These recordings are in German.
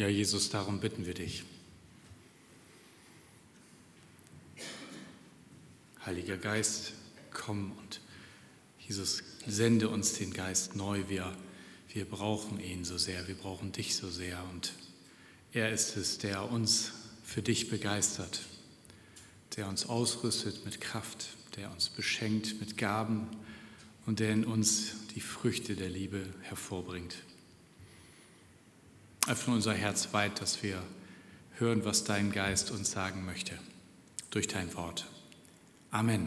Ja, Jesus, darum bitten wir dich. Heiliger Geist, komm und Jesus, sende uns den Geist neu. Wir, wir brauchen ihn so sehr, wir brauchen dich so sehr und er ist es, der uns für dich begeistert, der uns ausrüstet mit Kraft, der uns beschenkt mit Gaben und der in uns die Früchte der Liebe hervorbringt. Öffne unser Herz weit, dass wir hören, was dein Geist uns sagen möchte durch dein Wort. Amen.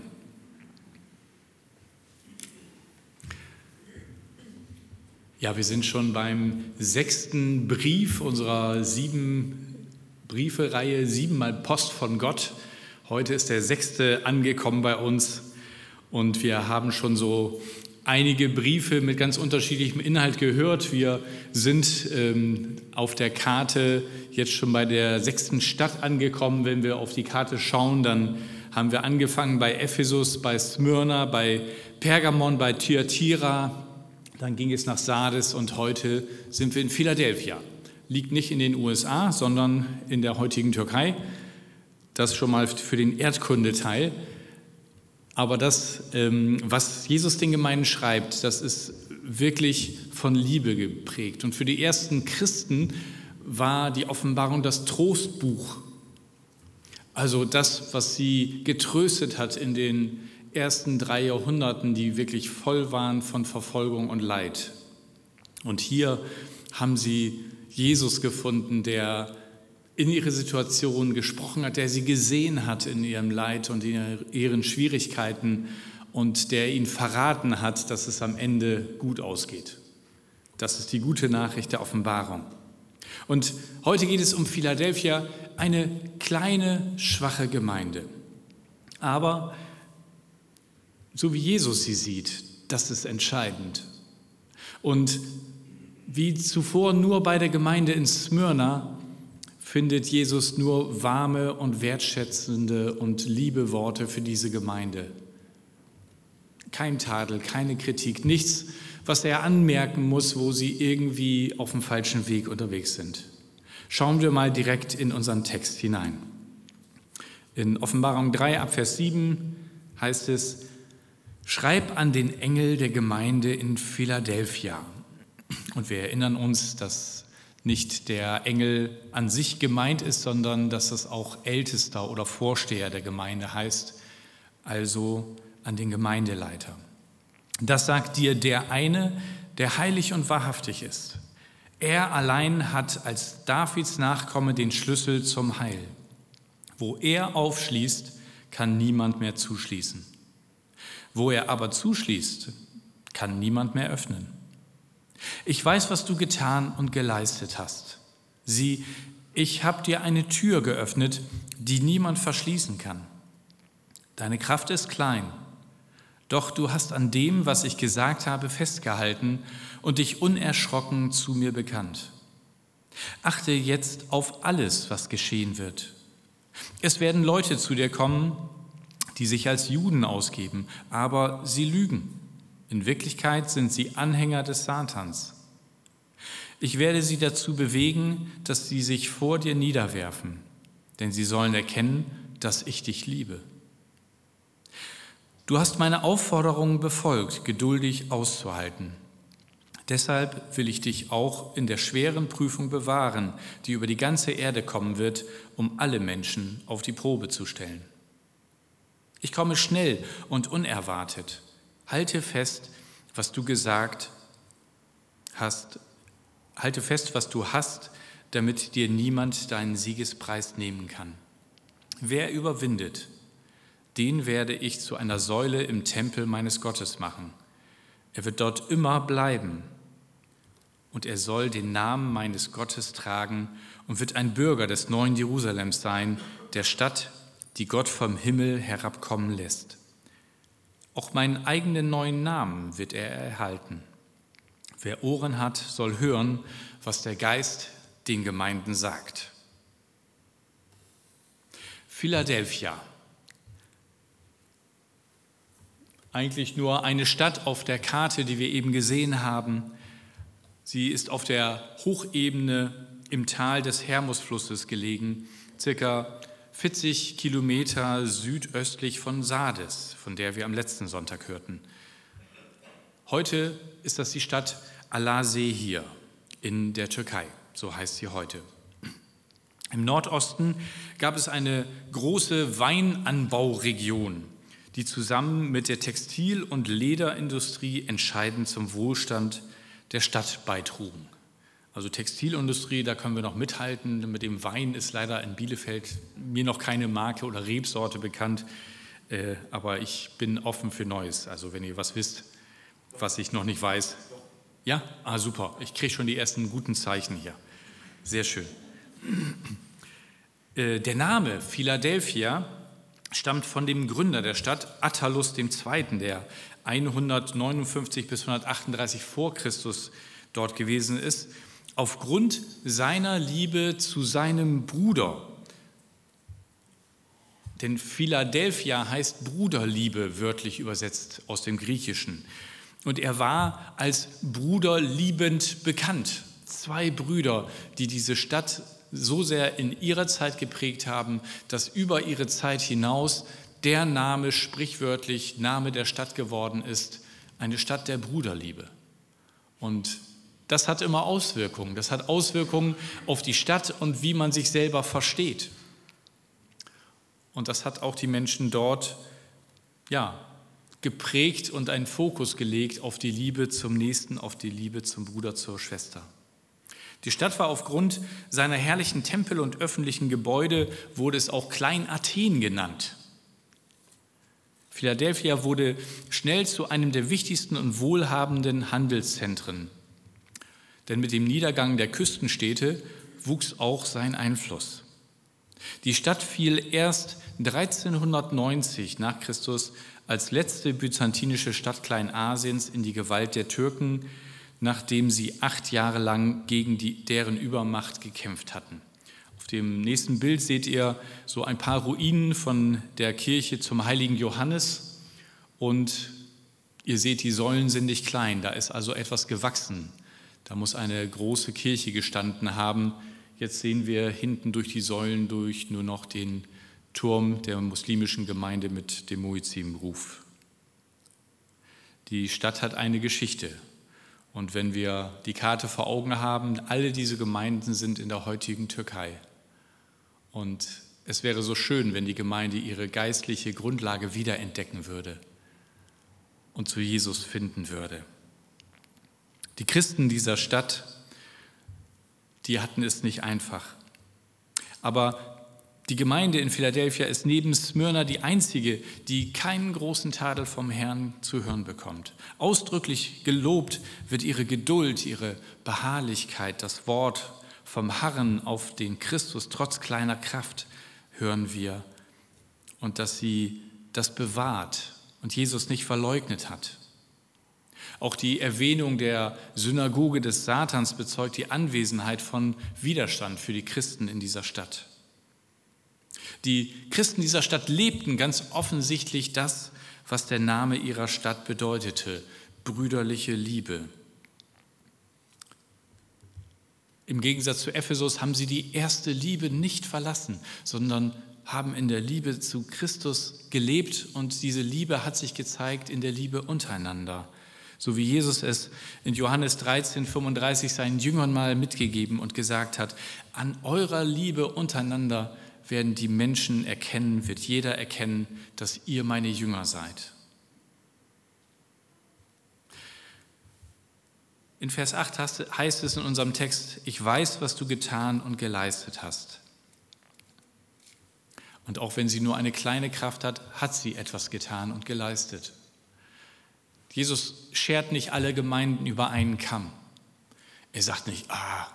Ja, wir sind schon beim sechsten Brief unserer sieben Briefe-Reihe, siebenmal Post von Gott. Heute ist der sechste angekommen bei uns und wir haben schon so einige Briefe mit ganz unterschiedlichem Inhalt gehört. Wir sind ähm, auf der Karte jetzt schon bei der sechsten Stadt angekommen. Wenn wir auf die Karte schauen, dann haben wir angefangen bei Ephesus, bei Smyrna, bei Pergamon, bei Thyatira. Dann ging es nach Sardes und heute sind wir in Philadelphia. Liegt nicht in den USA, sondern in der heutigen Türkei. Das schon mal für den Erdkundeteil. Aber das, ähm, was Jesus den Gemeinden schreibt, das ist wirklich von Liebe geprägt. Und für die ersten Christen war die Offenbarung das Trostbuch. Also das, was sie getröstet hat in den ersten drei Jahrhunderten, die wirklich voll waren von Verfolgung und Leid. Und hier haben sie Jesus gefunden, der in ihre Situation gesprochen hat, der sie gesehen hat in ihrem Leid und in ihren Schwierigkeiten und der ihnen verraten hat, dass es am Ende gut ausgeht. Das ist die gute Nachricht der Offenbarung. Und heute geht es um Philadelphia, eine kleine, schwache Gemeinde. Aber so wie Jesus sie sieht, das ist entscheidend. Und wie zuvor nur bei der Gemeinde in Smyrna findet Jesus nur warme und wertschätzende und liebe Worte für diese Gemeinde. Kein Tadel, keine Kritik, nichts, was er anmerken muss, wo sie irgendwie auf dem falschen Weg unterwegs sind. Schauen wir mal direkt in unseren Text hinein. In Offenbarung 3 ab Vers 7 heißt es, Schreib an den Engel der Gemeinde in Philadelphia. Und wir erinnern uns, dass nicht der Engel an sich gemeint ist, sondern dass das auch Ältester oder Vorsteher der Gemeinde heißt, also an den Gemeindeleiter. Das sagt dir der eine, der heilig und wahrhaftig ist. Er allein hat als Davids Nachkomme den Schlüssel zum Heil. Wo er aufschließt, kann niemand mehr zuschließen. Wo er aber zuschließt, kann niemand mehr öffnen. Ich weiß, was du getan und geleistet hast. Sieh, ich habe dir eine Tür geöffnet, die niemand verschließen kann. Deine Kraft ist klein, doch du hast an dem, was ich gesagt habe, festgehalten und dich unerschrocken zu mir bekannt. Achte jetzt auf alles, was geschehen wird. Es werden Leute zu dir kommen, die sich als Juden ausgeben, aber sie lügen. In Wirklichkeit sind sie Anhänger des Satans. Ich werde sie dazu bewegen, dass sie sich vor dir niederwerfen, denn sie sollen erkennen, dass ich dich liebe. Du hast meine Aufforderungen befolgt, geduldig auszuhalten. Deshalb will ich dich auch in der schweren Prüfung bewahren, die über die ganze Erde kommen wird, um alle Menschen auf die Probe zu stellen. Ich komme schnell und unerwartet. Halte fest, was du gesagt hast. Halte fest, was du hast, damit dir niemand deinen Siegespreis nehmen kann. Wer überwindet, den werde ich zu einer Säule im Tempel meines Gottes machen. Er wird dort immer bleiben und er soll den Namen meines Gottes tragen und wird ein Bürger des neuen Jerusalems sein, der Stadt, die Gott vom Himmel herabkommen lässt. Auch meinen eigenen neuen Namen wird er erhalten. Wer Ohren hat, soll hören, was der Geist den Gemeinden sagt. Philadelphia. Eigentlich nur eine Stadt auf der Karte, die wir eben gesehen haben. Sie ist auf der Hochebene im Tal des Hermusflusses gelegen, circa 40 Kilometer südöstlich von Sardes, von der wir am letzten Sonntag hörten. Heute ist das die Stadt Alasehir in der Türkei, so heißt sie heute. Im Nordosten gab es eine große Weinanbauregion, die zusammen mit der Textil- und Lederindustrie entscheidend zum Wohlstand der Stadt beitrugen. Also Textilindustrie, da können wir noch mithalten. Mit dem Wein ist leider in Bielefeld mir noch keine Marke oder Rebsorte bekannt, äh, aber ich bin offen für Neues. Also wenn ihr was wisst, was ich noch nicht weiß. Ja, ah super. Ich kriege schon die ersten guten Zeichen hier. Sehr schön. Äh, der Name Philadelphia stammt von dem Gründer der Stadt, Attalus II., der 159 bis 138 vor Christus dort gewesen ist, aufgrund seiner Liebe zu seinem Bruder. Denn Philadelphia heißt Bruderliebe, wörtlich übersetzt aus dem Griechischen. Und er war als Bruder liebend bekannt. Zwei Brüder, die diese Stadt so sehr in ihrer Zeit geprägt haben, dass über ihre Zeit hinaus der Name sprichwörtlich Name der Stadt geworden ist, eine Stadt der Bruderliebe. Und das hat immer Auswirkungen. Das hat Auswirkungen auf die Stadt und wie man sich selber versteht. Und das hat auch die Menschen dort ja, geprägt und einen Fokus gelegt auf die Liebe zum Nächsten, auf die Liebe zum Bruder, zur Schwester. Die Stadt war aufgrund seiner herrlichen Tempel und öffentlichen Gebäude, wurde es auch Klein Athen genannt. Philadelphia wurde schnell zu einem der wichtigsten und wohlhabenden Handelszentren. Denn mit dem Niedergang der Küstenstädte wuchs auch sein Einfluss. Die Stadt fiel erst 1390 nach Christus als letzte byzantinische Stadt Kleinasiens in die Gewalt der Türken nachdem sie acht Jahre lang gegen die, deren Übermacht gekämpft hatten. Auf dem nächsten Bild seht ihr so ein paar Ruinen von der Kirche zum heiligen Johannes und ihr seht, die Säulen sind nicht klein, da ist also etwas gewachsen. Da muss eine große Kirche gestanden haben. Jetzt sehen wir hinten durch die Säulen durch nur noch den Turm der muslimischen Gemeinde mit dem Muizim-Ruf. Die Stadt hat eine Geschichte. Und wenn wir die Karte vor Augen haben, alle diese Gemeinden sind in der heutigen Türkei. Und es wäre so schön, wenn die Gemeinde ihre geistliche Grundlage wiederentdecken würde und zu Jesus finden würde. Die Christen dieser Stadt, die hatten es nicht einfach. Aber die Gemeinde in Philadelphia ist neben Smyrna die einzige, die keinen großen Tadel vom Herrn zu hören bekommt. Ausdrücklich gelobt wird ihre Geduld, ihre Beharrlichkeit, das Wort vom Harren auf den Christus trotz kleiner Kraft hören wir und dass sie das bewahrt und Jesus nicht verleugnet hat. Auch die Erwähnung der Synagoge des Satans bezeugt die Anwesenheit von Widerstand für die Christen in dieser Stadt. Die Christen dieser Stadt lebten ganz offensichtlich das, was der Name ihrer Stadt bedeutete, brüderliche Liebe. Im Gegensatz zu Ephesus haben sie die erste Liebe nicht verlassen, sondern haben in der Liebe zu Christus gelebt und diese Liebe hat sich gezeigt in der Liebe untereinander. So wie Jesus es in Johannes 13, 35 seinen Jüngern mal mitgegeben und gesagt hat, an eurer Liebe untereinander werden die Menschen erkennen, wird jeder erkennen, dass ihr meine Jünger seid. In Vers 8 heißt es in unserem Text, ich weiß, was du getan und geleistet hast. Und auch wenn sie nur eine kleine Kraft hat, hat sie etwas getan und geleistet. Jesus schert nicht alle Gemeinden über einen Kamm. Er sagt nicht, ah,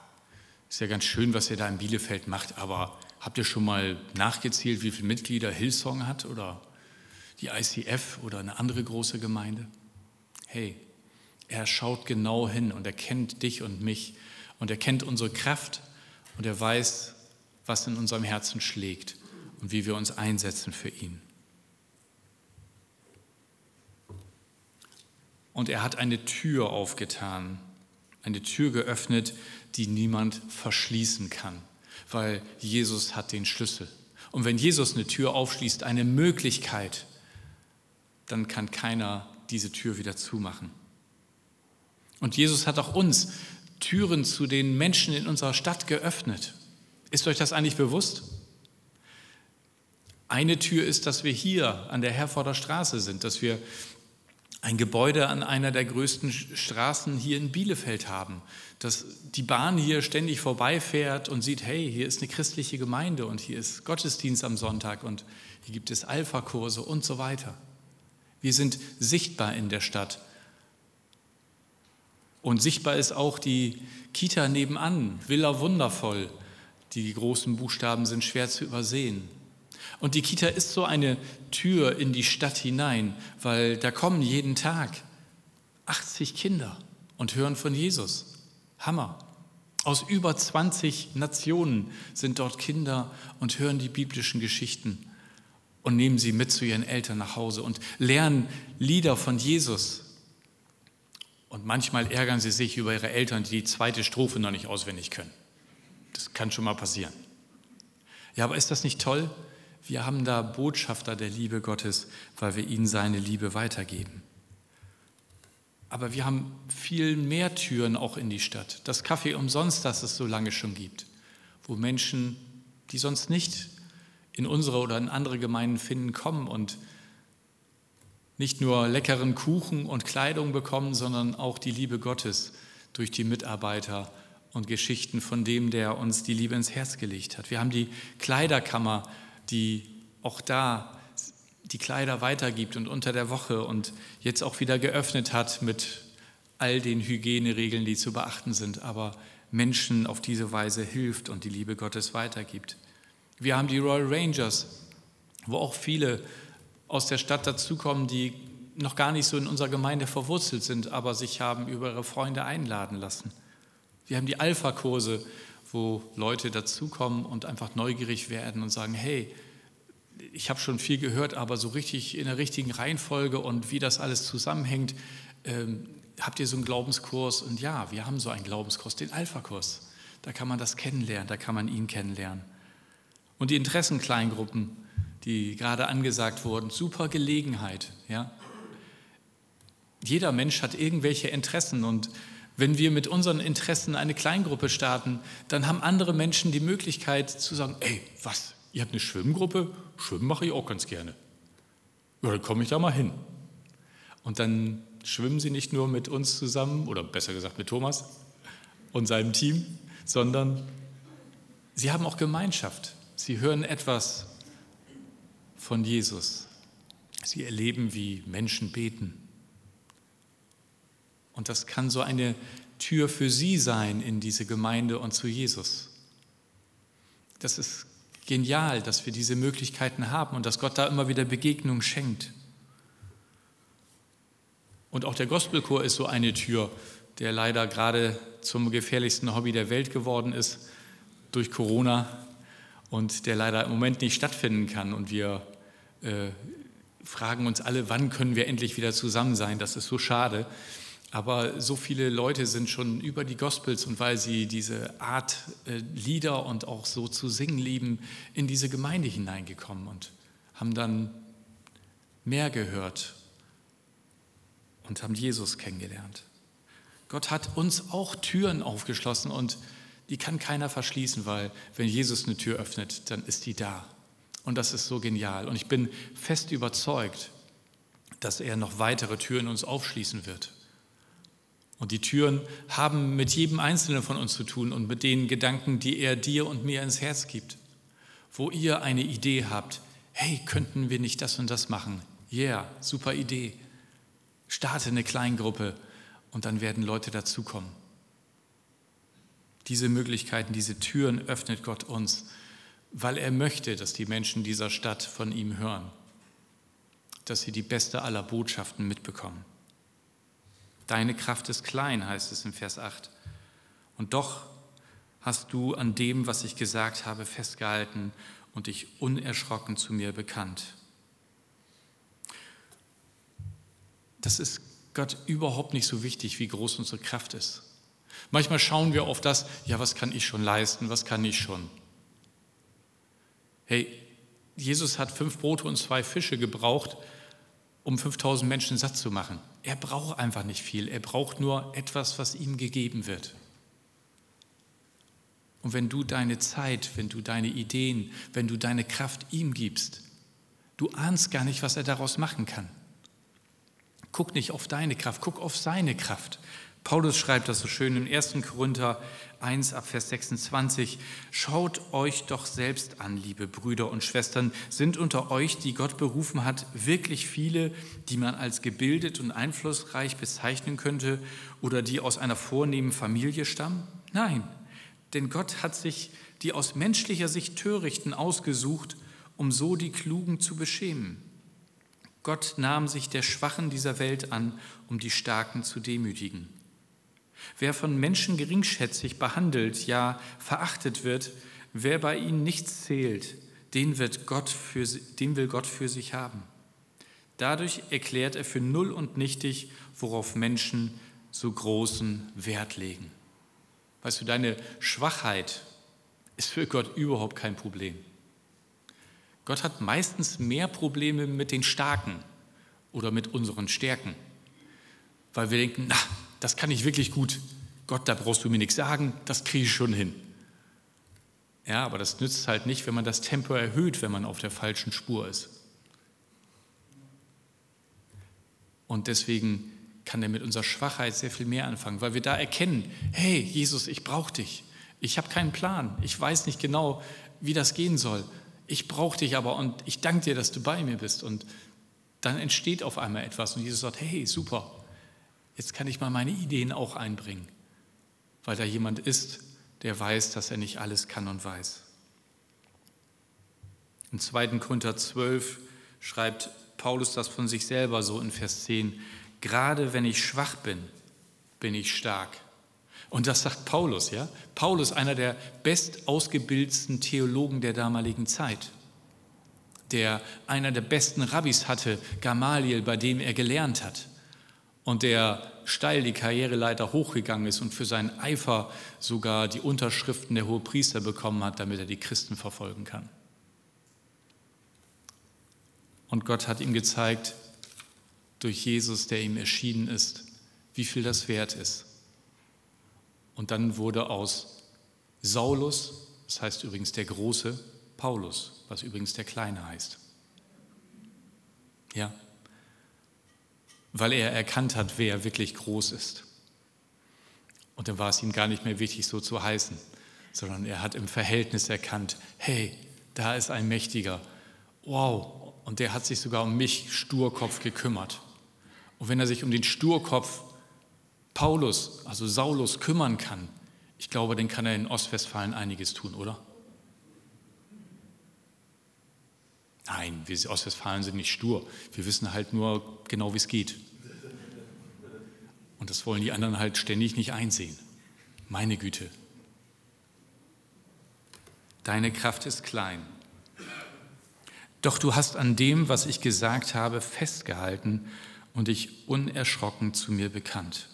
ist ja ganz schön, was ihr da in Bielefeld macht, aber Habt ihr schon mal nachgezählt, wie viele Mitglieder Hillsong hat oder die ICF oder eine andere große Gemeinde? Hey, er schaut genau hin und er kennt dich und mich und er kennt unsere Kraft und er weiß, was in unserem Herzen schlägt und wie wir uns einsetzen für ihn. Und er hat eine Tür aufgetan eine Tür geöffnet, die niemand verschließen kann, weil Jesus hat den Schlüssel. Und wenn Jesus eine Tür aufschließt, eine Möglichkeit, dann kann keiner diese Tür wieder zumachen. Und Jesus hat auch uns Türen zu den Menschen in unserer Stadt geöffnet. Ist euch das eigentlich bewusst? Eine Tür ist, dass wir hier an der Herforder Straße sind, dass wir ein Gebäude an einer der größten Straßen hier in Bielefeld haben, dass die Bahn hier ständig vorbeifährt und sieht, hey, hier ist eine christliche Gemeinde und hier ist Gottesdienst am Sonntag und hier gibt es Alpha-Kurse und so weiter. Wir sind sichtbar in der Stadt. Und sichtbar ist auch die Kita nebenan, Villa Wundervoll. Die großen Buchstaben sind schwer zu übersehen. Und die Kita ist so eine Tür in die Stadt hinein, weil da kommen jeden Tag 80 Kinder und hören von Jesus. Hammer. Aus über 20 Nationen sind dort Kinder und hören die biblischen Geschichten und nehmen sie mit zu ihren Eltern nach Hause und lernen Lieder von Jesus. Und manchmal ärgern sie sich über ihre Eltern, die die zweite Strophe noch nicht auswendig können. Das kann schon mal passieren. Ja, aber ist das nicht toll? Wir haben da Botschafter der Liebe Gottes, weil wir ihnen seine Liebe weitergeben. Aber wir haben viel mehr Türen auch in die Stadt. Das Kaffee umsonst, das es so lange schon gibt, wo Menschen, die sonst nicht in unsere oder in andere Gemeinden finden, kommen und nicht nur leckeren Kuchen und Kleidung bekommen, sondern auch die Liebe Gottes durch die Mitarbeiter und Geschichten von dem, der uns die Liebe ins Herz gelegt hat. Wir haben die Kleiderkammer, die auch da die Kleider weitergibt und unter der Woche und jetzt auch wieder geöffnet hat mit all den Hygieneregeln, die zu beachten sind, aber Menschen auf diese Weise hilft und die Liebe Gottes weitergibt. Wir haben die Royal Rangers, wo auch viele aus der Stadt dazukommen, die noch gar nicht so in unserer Gemeinde verwurzelt sind, aber sich haben über ihre Freunde einladen lassen. Wir haben die Alpha-Kurse, wo Leute dazukommen und einfach neugierig werden und sagen, hey, ich habe schon viel gehört, aber so richtig in der richtigen Reihenfolge und wie das alles zusammenhängt, ähm, habt ihr so einen Glaubenskurs? Und ja, wir haben so einen Glaubenskurs, den Alpha-Kurs. Da kann man das kennenlernen, da kann man ihn kennenlernen. Und die Interessenkleingruppen, die gerade angesagt wurden, super Gelegenheit. Ja? Jeder Mensch hat irgendwelche Interessen und wenn wir mit unseren Interessen eine Kleingruppe starten, dann haben andere Menschen die Möglichkeit zu sagen, ey, was, ihr habt eine Schwimmgruppe? Schwimmen mache ich auch ganz gerne. Ja, dann komme ich da mal hin. Und dann schwimmen sie nicht nur mit uns zusammen, oder besser gesagt mit Thomas und seinem Team, sondern sie haben auch Gemeinschaft. Sie hören etwas von Jesus. Sie erleben, wie Menschen beten. Und das kann so eine Tür für sie sein in diese Gemeinde und zu Jesus. Das ist genial, dass wir diese Möglichkeiten haben und dass Gott da immer wieder Begegnungen schenkt. Und auch der Gospelchor ist so eine Tür, der leider gerade zum gefährlichsten Hobby der Welt geworden ist durch Corona und der leider im Moment nicht stattfinden kann. Und wir äh, fragen uns alle, wann können wir endlich wieder zusammen sein? Das ist so schade. Aber so viele Leute sind schon über die Gospels und weil sie diese Art äh, Lieder und auch so zu singen lieben, in diese Gemeinde hineingekommen und haben dann mehr gehört und haben Jesus kennengelernt. Gott hat uns auch Türen aufgeschlossen und die kann keiner verschließen, weil wenn Jesus eine Tür öffnet, dann ist die da. Und das ist so genial. Und ich bin fest überzeugt, dass er noch weitere Türen uns aufschließen wird. Und die Türen haben mit jedem Einzelnen von uns zu tun und mit den Gedanken, die er dir und mir ins Herz gibt. Wo ihr eine Idee habt, hey, könnten wir nicht das und das machen? Yeah, super Idee. Starte eine Kleingruppe und dann werden Leute dazukommen. Diese Möglichkeiten, diese Türen öffnet Gott uns, weil er möchte, dass die Menschen dieser Stadt von ihm hören, dass sie die beste aller Botschaften mitbekommen. Deine Kraft ist klein, heißt es in Vers 8. Und doch hast du an dem, was ich gesagt habe, festgehalten und dich unerschrocken zu mir bekannt. Das ist Gott überhaupt nicht so wichtig, wie groß unsere Kraft ist. Manchmal schauen wir auf das, ja, was kann ich schon leisten, was kann ich schon. Hey, Jesus hat fünf Brote und zwei Fische gebraucht, um 5000 Menschen satt zu machen. Er braucht einfach nicht viel, er braucht nur etwas, was ihm gegeben wird. Und wenn du deine Zeit, wenn du deine Ideen, wenn du deine Kraft ihm gibst, du ahnst gar nicht, was er daraus machen kann. Guck nicht auf deine Kraft, guck auf seine Kraft. Paulus schreibt das so schön im 1. Korinther 1 ab Vers 26. Schaut euch doch selbst an, liebe Brüder und Schwestern. Sind unter euch, die Gott berufen hat, wirklich viele, die man als gebildet und einflussreich bezeichnen könnte oder die aus einer vornehmen Familie stammen? Nein, denn Gott hat sich die aus menschlicher Sicht Törichten ausgesucht, um so die Klugen zu beschämen. Gott nahm sich der Schwachen dieser Welt an, um die Starken zu demütigen. Wer von Menschen geringschätzig behandelt, ja verachtet wird, wer bei ihnen nichts zählt, den, wird Gott für, den will Gott für sich haben. Dadurch erklärt er für null und nichtig, worauf Menschen so großen Wert legen. Weißt du, deine Schwachheit ist für Gott überhaupt kein Problem. Gott hat meistens mehr Probleme mit den Starken oder mit unseren Stärken, weil wir denken, na, das kann ich wirklich gut. Gott, da brauchst du mir nichts sagen, das kriege ich schon hin. Ja, aber das nützt halt nicht, wenn man das Tempo erhöht, wenn man auf der falschen Spur ist. Und deswegen kann er mit unserer Schwachheit sehr viel mehr anfangen, weil wir da erkennen, hey Jesus, ich brauche dich. Ich habe keinen Plan. Ich weiß nicht genau, wie das gehen soll. Ich brauche dich aber und ich danke dir, dass du bei mir bist. Und dann entsteht auf einmal etwas und Jesus sagt, hey, super, jetzt kann ich mal meine Ideen auch einbringen, weil da jemand ist, der weiß, dass er nicht alles kann und weiß. Im 2. Korinther 12 schreibt Paulus das von sich selber so in Vers 10 gerade wenn ich schwach bin, bin ich stark. Und das sagt Paulus, ja? Paulus, einer der bestausgebildetsten Theologen der damaligen Zeit, der einer der besten Rabbis hatte, Gamaliel, bei dem er gelernt hat und der steil die Karriereleiter hochgegangen ist und für seinen Eifer sogar die Unterschriften der Hohepriester bekommen hat, damit er die Christen verfolgen kann. Und Gott hat ihm gezeigt, durch Jesus, der ihm erschienen ist, wie viel das wert ist. Und dann wurde aus Saulus, das heißt übrigens der Große, Paulus, was übrigens der Kleine heißt. Ja, weil er erkannt hat, wer wirklich groß ist. Und dann war es ihm gar nicht mehr wichtig, so zu heißen, sondern er hat im Verhältnis erkannt, hey, da ist ein Mächtiger. Wow, und der hat sich sogar um mich, Sturkopf, gekümmert. Und wenn er sich um den Sturkopf Paulus, also Saulus, kümmern kann, ich glaube, dann kann er in Ostwestfalen einiges tun, oder? Nein, wir Ostwestfalen sind nicht stur. Wir wissen halt nur genau, wie es geht. Und das wollen die anderen halt ständig nicht einsehen. Meine Güte. Deine Kraft ist klein. Doch du hast an dem, was ich gesagt habe, festgehalten und dich unerschrocken zu mir bekannt.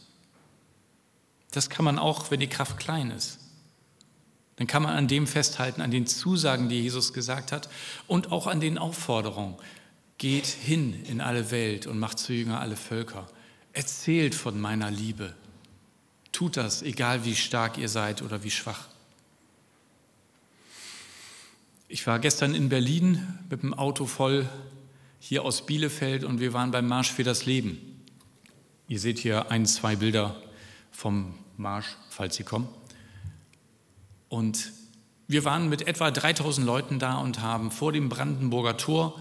Das kann man auch, wenn die Kraft klein ist. Dann kann man an dem festhalten, an den Zusagen, die Jesus gesagt hat und auch an den Aufforderungen. Geht hin in alle Welt und macht zu Jünger alle Völker. Erzählt von meiner Liebe. Tut das, egal wie stark ihr seid oder wie schwach. Ich war gestern in Berlin mit dem Auto voll hier aus Bielefeld und wir waren beim Marsch für das Leben. Ihr seht hier ein, zwei Bilder vom Marsch, falls Sie kommen. Und wir waren mit etwa 3000 Leuten da und haben vor dem Brandenburger Tor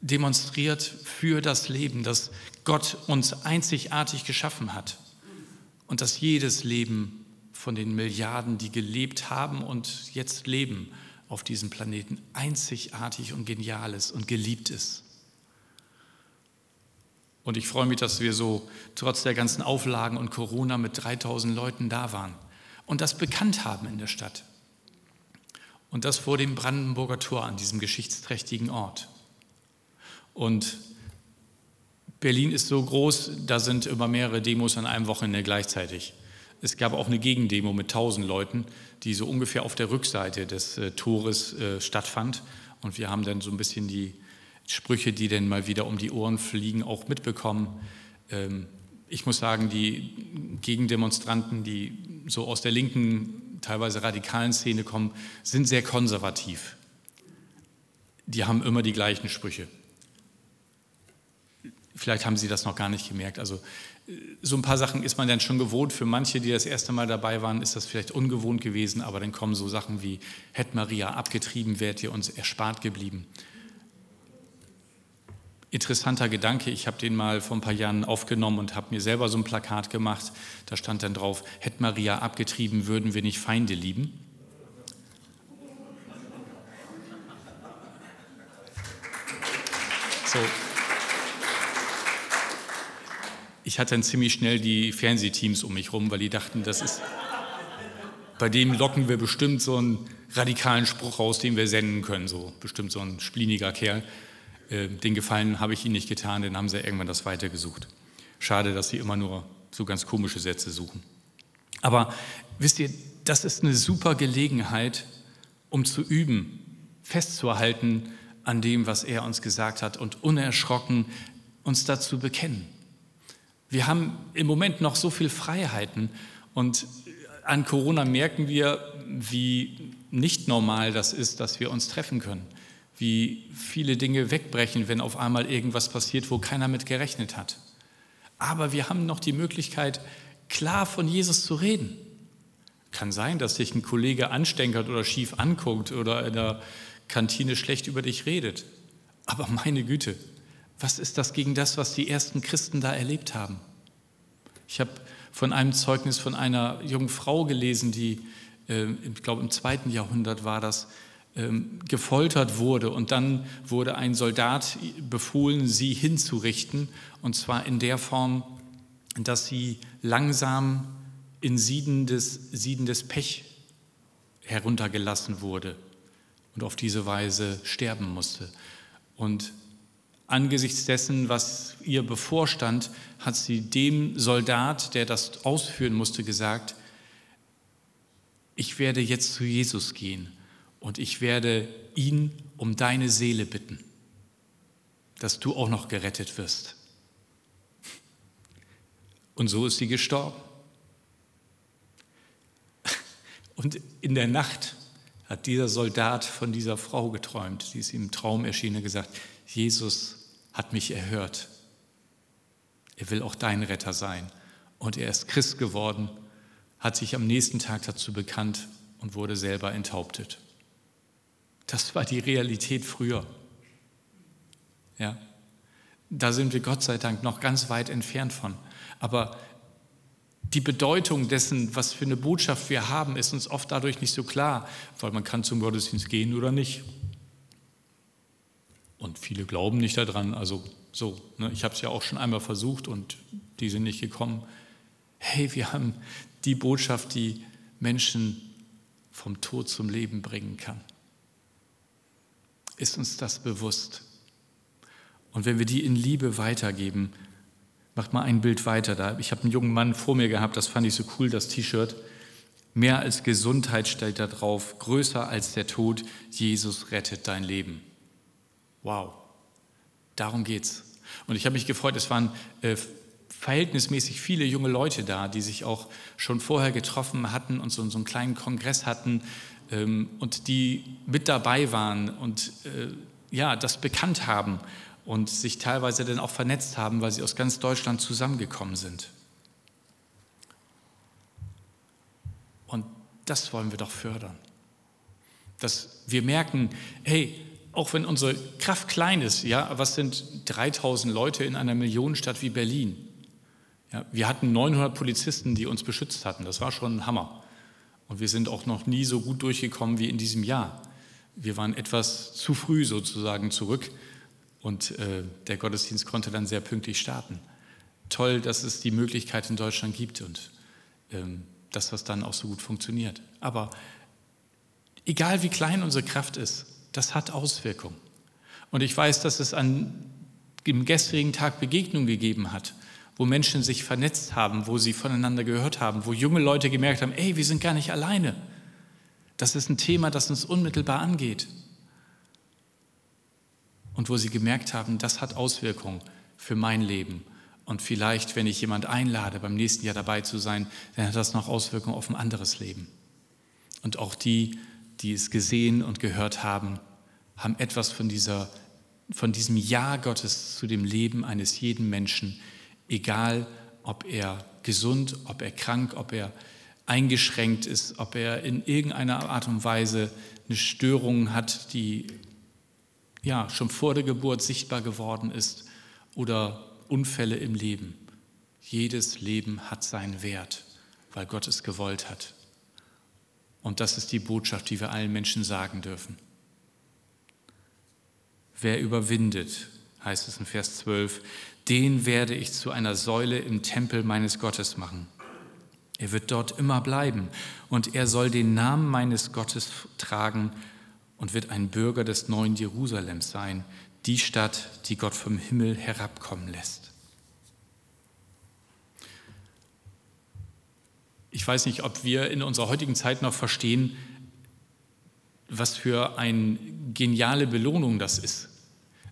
demonstriert für das Leben, das Gott uns einzigartig geschaffen hat und dass jedes Leben von den Milliarden, die gelebt haben und jetzt leben auf diesem Planeten, einzigartig und genial ist und geliebt ist. Und ich freue mich, dass wir so trotz der ganzen Auflagen und Corona mit 3000 Leuten da waren und das bekannt haben in der Stadt. Und das vor dem Brandenburger Tor an diesem geschichtsträchtigen Ort. Und Berlin ist so groß, da sind immer mehrere Demos an einem Wochenende gleichzeitig. es gab auch eine Gegendemo mit tausend Leuten, die so ungefähr auf der Rückseite des äh, Tores äh, stattfand. Und wir haben dann so ein bisschen die Sprüche, die dann mal wieder um die Ohren fliegen, auch mitbekommen. Ähm, ich muss sagen, die Gegendemonstranten, die so aus der linken, teilweise radikalen Szene kommen, sind sehr konservativ. Die haben immer die gleichen Sprüche. Vielleicht haben Sie das noch gar nicht gemerkt. Also so ein paar Sachen ist man dann schon gewohnt. Für manche, die das erste Mal dabei waren, ist das vielleicht ungewohnt gewesen, aber dann kommen so Sachen wie, hätte Maria abgetrieben, wärt ihr uns erspart geblieben. Interessanter Gedanke, ich habe den mal vor ein paar Jahren aufgenommen und habe mir selber so ein Plakat gemacht. Da stand dann drauf, hätte Maria abgetrieben, würden wir nicht Feinde lieben. So. Ich hatte dann ziemlich schnell die Fernsehteams um mich rum, weil die dachten, das ist. Bei dem locken wir bestimmt so einen radikalen Spruch raus, den wir senden können. So bestimmt so ein spliniger Kerl. Äh, den Gefallen habe ich ihnen nicht getan, dann haben sie irgendwann das weitergesucht. Schade, dass sie immer nur so ganz komische Sätze suchen. Aber wisst ihr, das ist eine super Gelegenheit, um zu üben, festzuhalten an dem, was er uns gesagt hat und unerschrocken uns dazu bekennen. Wir haben im Moment noch so viele Freiheiten und an Corona merken wir, wie nicht normal das ist, dass wir uns treffen können, wie viele Dinge wegbrechen, wenn auf einmal irgendwas passiert, wo keiner mit gerechnet hat. Aber wir haben noch die Möglichkeit, klar von Jesus zu reden. Kann sein, dass sich ein Kollege anstänkert oder schief anguckt oder in der Kantine schlecht über dich redet. Aber meine Güte, was ist das gegen das, was die ersten Christen da erlebt haben? Ich habe von einem Zeugnis von einer jungen Frau gelesen, die, äh, ich glaube im zweiten Jahrhundert war das, ähm, gefoltert wurde und dann wurde ein Soldat befohlen, sie hinzurichten und zwar in der Form, dass sie langsam in siedendes, siedendes Pech heruntergelassen wurde und auf diese Weise sterben musste. Und angesichts dessen, was ihr bevorstand, hat sie dem Soldat, der das ausführen musste, gesagt, ich werde jetzt zu Jesus gehen und ich werde ihn um deine Seele bitten, dass du auch noch gerettet wirst. Und so ist sie gestorben. Und in der Nacht hat dieser Soldat von dieser Frau geträumt, die ist ihm im Traum erschienen, gesagt, Jesus hat mich erhört. Er will auch dein Retter sein. Und er ist Christ geworden, hat sich am nächsten Tag dazu bekannt und wurde selber enthauptet. Das war die Realität früher. Ja. Da sind wir Gott sei Dank noch ganz weit entfernt von. Aber die Bedeutung dessen, was für eine Botschaft wir haben, ist uns oft dadurch nicht so klar, weil man kann zum Gottesdienst gehen oder nicht. Und viele glauben nicht daran, also so. Ne? Ich habe es ja auch schon einmal versucht und die sind nicht gekommen. Hey, wir haben die Botschaft, die Menschen vom Tod zum Leben bringen kann. Ist uns das bewusst? Und wenn wir die in Liebe weitergeben, macht mal ein Bild weiter da. Ich habe einen jungen Mann vor mir gehabt, das fand ich so cool, das T-Shirt. Mehr als Gesundheit stellt da drauf, größer als der Tod, Jesus rettet dein Leben. Wow, darum geht's. Und ich habe mich gefreut, es waren äh, verhältnismäßig viele junge Leute da, die sich auch schon vorher getroffen hatten und so, so einen kleinen Kongress hatten ähm, und die mit dabei waren und äh, ja, das bekannt haben und sich teilweise dann auch vernetzt haben, weil sie aus ganz Deutschland zusammengekommen sind. Und das wollen wir doch fördern. Dass wir merken, hey, auch wenn unsere Kraft klein ist, ja, was sind 3000 Leute in einer Millionenstadt wie Berlin? Ja, wir hatten 900 Polizisten, die uns beschützt hatten. Das war schon ein Hammer. Und wir sind auch noch nie so gut durchgekommen wie in diesem Jahr. Wir waren etwas zu früh sozusagen zurück und äh, der Gottesdienst konnte dann sehr pünktlich starten. Toll, dass es die Möglichkeit in Deutschland gibt und ähm, dass das dann auch so gut funktioniert. Aber egal wie klein unsere Kraft ist, das hat Auswirkungen. Und ich weiß, dass es an dem gestrigen Tag Begegnungen gegeben hat, wo Menschen sich vernetzt haben, wo sie voneinander gehört haben, wo junge Leute gemerkt haben, ey, wir sind gar nicht alleine. Das ist ein Thema, das uns unmittelbar angeht. Und wo sie gemerkt haben, das hat Auswirkungen für mein Leben. Und vielleicht, wenn ich jemand einlade, beim nächsten Jahr dabei zu sein, dann hat das noch Auswirkungen auf ein anderes Leben. Und auch die, die es gesehen und gehört haben, haben etwas von, dieser, von diesem Ja Gottes zu dem Leben eines jeden Menschen, egal ob er gesund, ob er krank, ob er eingeschränkt ist, ob er in irgendeiner Art und Weise eine Störung hat, die ja schon vor der Geburt sichtbar geworden ist oder Unfälle im Leben. Jedes Leben hat seinen Wert, weil Gott es gewollt hat. Und das ist die Botschaft, die wir allen Menschen sagen dürfen. Wer überwindet, heißt es in Vers 12, den werde ich zu einer Säule im Tempel meines Gottes machen. Er wird dort immer bleiben und er soll den Namen meines Gottes tragen und wird ein Bürger des neuen Jerusalems sein, die Stadt, die Gott vom Himmel herabkommen lässt. Ich weiß nicht, ob wir in unserer heutigen Zeit noch verstehen, was für eine geniale Belohnung das ist.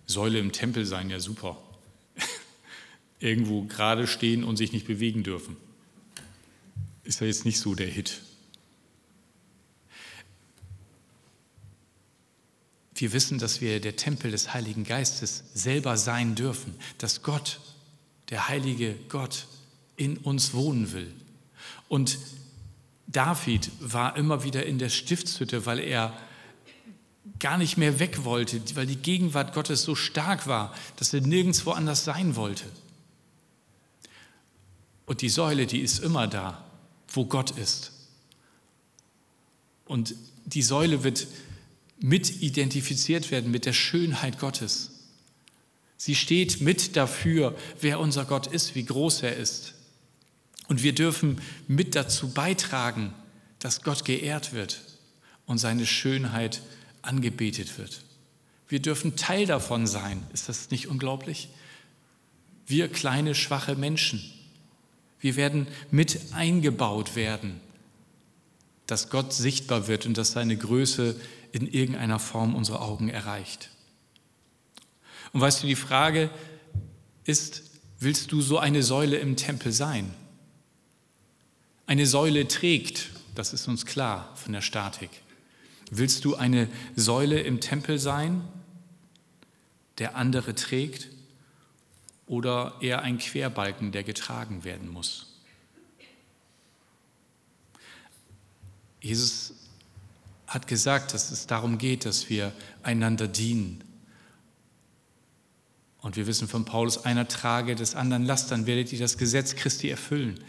Säule im Tempel sein, ja super. Irgendwo gerade stehen und sich nicht bewegen dürfen. Ist ja jetzt nicht so der Hit. Wir wissen, dass wir der Tempel des Heiligen Geistes selber sein dürfen, dass Gott, der heilige Gott, in uns wohnen will. Und David war immer wieder in der Stiftshütte, weil er gar nicht mehr weg wollte, weil die Gegenwart Gottes so stark war, dass er nirgendwo anders sein wollte. Und die Säule, die ist immer da, wo Gott ist. Und die Säule wird mit identifiziert werden mit der Schönheit Gottes. Sie steht mit dafür, wer unser Gott ist, wie groß er ist. Und wir dürfen mit dazu beitragen, dass Gott geehrt wird und seine Schönheit angebetet wird. Wir dürfen Teil davon sein. Ist das nicht unglaublich? Wir kleine, schwache Menschen. Wir werden mit eingebaut werden, dass Gott sichtbar wird und dass seine Größe in irgendeiner Form unsere Augen erreicht. Und weißt du, die Frage ist, willst du so eine Säule im Tempel sein? Eine Säule trägt, das ist uns klar von der Statik. Willst du eine Säule im Tempel sein, der andere trägt, oder eher ein Querbalken, der getragen werden muss? Jesus hat gesagt, dass es darum geht, dass wir einander dienen. Und wir wissen von Paulus, einer trage des anderen Last, dann werdet ihr das Gesetz Christi erfüllen.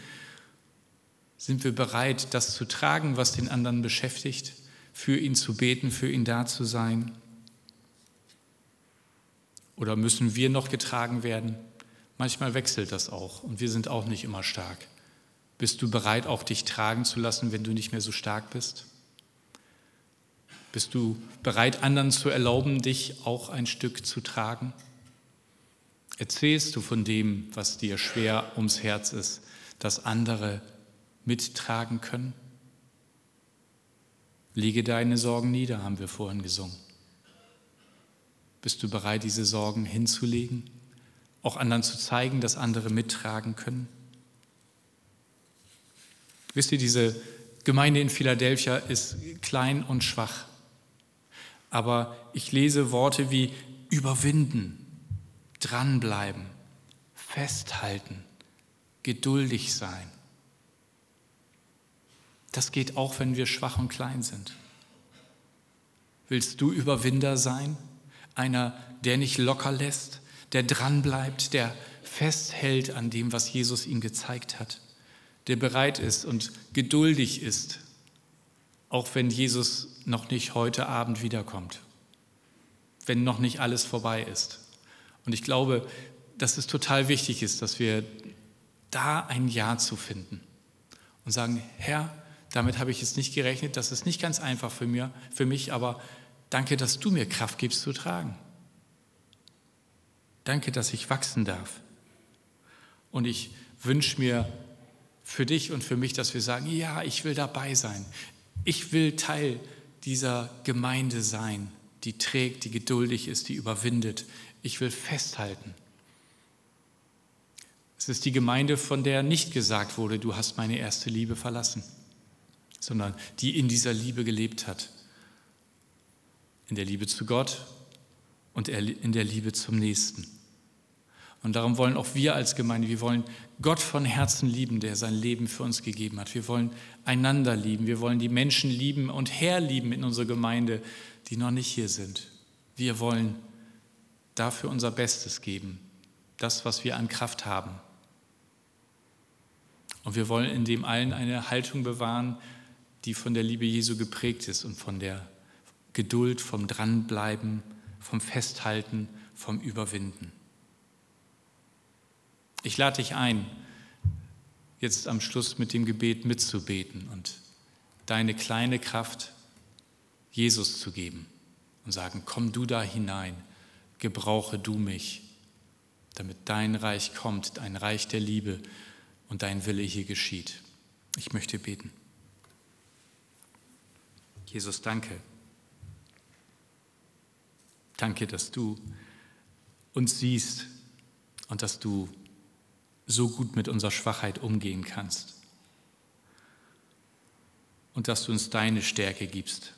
Sind wir bereit, das zu tragen, was den anderen beschäftigt, für ihn zu beten, für ihn da zu sein? Oder müssen wir noch getragen werden? Manchmal wechselt das auch und wir sind auch nicht immer stark. Bist du bereit, auch dich tragen zu lassen, wenn du nicht mehr so stark bist? Bist du bereit, anderen zu erlauben, dich auch ein Stück zu tragen? Erzählst du von dem, was dir schwer ums Herz ist, dass andere mittragen können? Lege deine Sorgen nieder, haben wir vorhin gesungen. Bist du bereit, diese Sorgen hinzulegen, auch anderen zu zeigen, dass andere mittragen können? Wisst ihr, diese Gemeinde in Philadelphia ist klein und schwach. Aber ich lese Worte wie überwinden, dranbleiben, festhalten, geduldig sein. Das geht auch, wenn wir schwach und klein sind. Willst du Überwinder sein? Einer, der nicht locker lässt, der dranbleibt, der festhält an dem, was Jesus ihm gezeigt hat, der bereit ist und geduldig ist, auch wenn Jesus noch nicht heute Abend wiederkommt, wenn noch nicht alles vorbei ist. Und ich glaube, dass es total wichtig ist, dass wir da ein Ja zu finden und sagen, Herr, damit habe ich jetzt nicht gerechnet, das ist nicht ganz einfach für, mir, für mich, aber danke, dass du mir Kraft gibst zu tragen. Danke, dass ich wachsen darf. Und ich wünsche mir für dich und für mich, dass wir sagen, ja, ich will dabei sein. Ich will Teil dieser Gemeinde sein, die trägt, die geduldig ist, die überwindet. Ich will festhalten. Es ist die Gemeinde, von der nicht gesagt wurde, du hast meine erste Liebe verlassen, sondern die in dieser Liebe gelebt hat. In der Liebe zu Gott und in der Liebe zum Nächsten. Und darum wollen auch wir als Gemeinde, wir wollen Gott von Herzen lieben, der sein Leben für uns gegeben hat. Wir wollen einander lieben. Wir wollen die Menschen lieben und herlieben in unserer Gemeinde, die noch nicht hier sind. Wir wollen dafür unser Bestes geben, das, was wir an Kraft haben. Und wir wollen in dem allen eine Haltung bewahren, die von der Liebe Jesu geprägt ist und von der Geduld, vom Dranbleiben, vom Festhalten, vom Überwinden. Ich lade dich ein, jetzt am Schluss mit dem Gebet mitzubeten und deine kleine Kraft Jesus zu geben und sagen, komm du da hinein, gebrauche du mich, damit dein Reich kommt, ein Reich der Liebe und dein Wille hier geschieht. Ich möchte beten. Jesus, danke. Danke, dass du uns siehst und dass du so gut mit unserer Schwachheit umgehen kannst. Und dass du uns deine Stärke gibst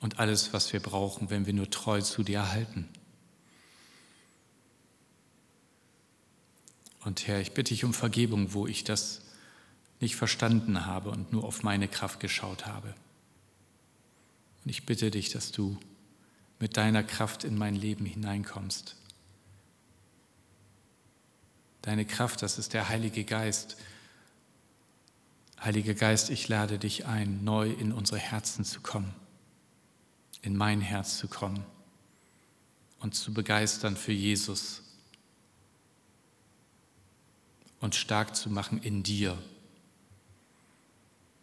und alles, was wir brauchen, wenn wir nur treu zu dir halten. Und Herr, ich bitte dich um Vergebung, wo ich das nicht verstanden habe und nur auf meine Kraft geschaut habe. Und ich bitte dich, dass du mit deiner Kraft in mein Leben hineinkommst Deine Kraft, das ist der Heilige Geist. Heiliger Geist, ich lade dich ein, neu in unsere Herzen zu kommen, in mein Herz zu kommen und zu begeistern für Jesus und stark zu machen in dir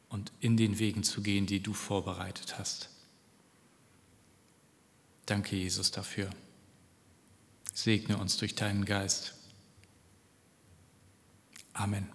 und in den Wegen zu gehen, die du vorbereitet hast. Danke, Jesus, dafür. Segne uns durch deinen Geist. Amen.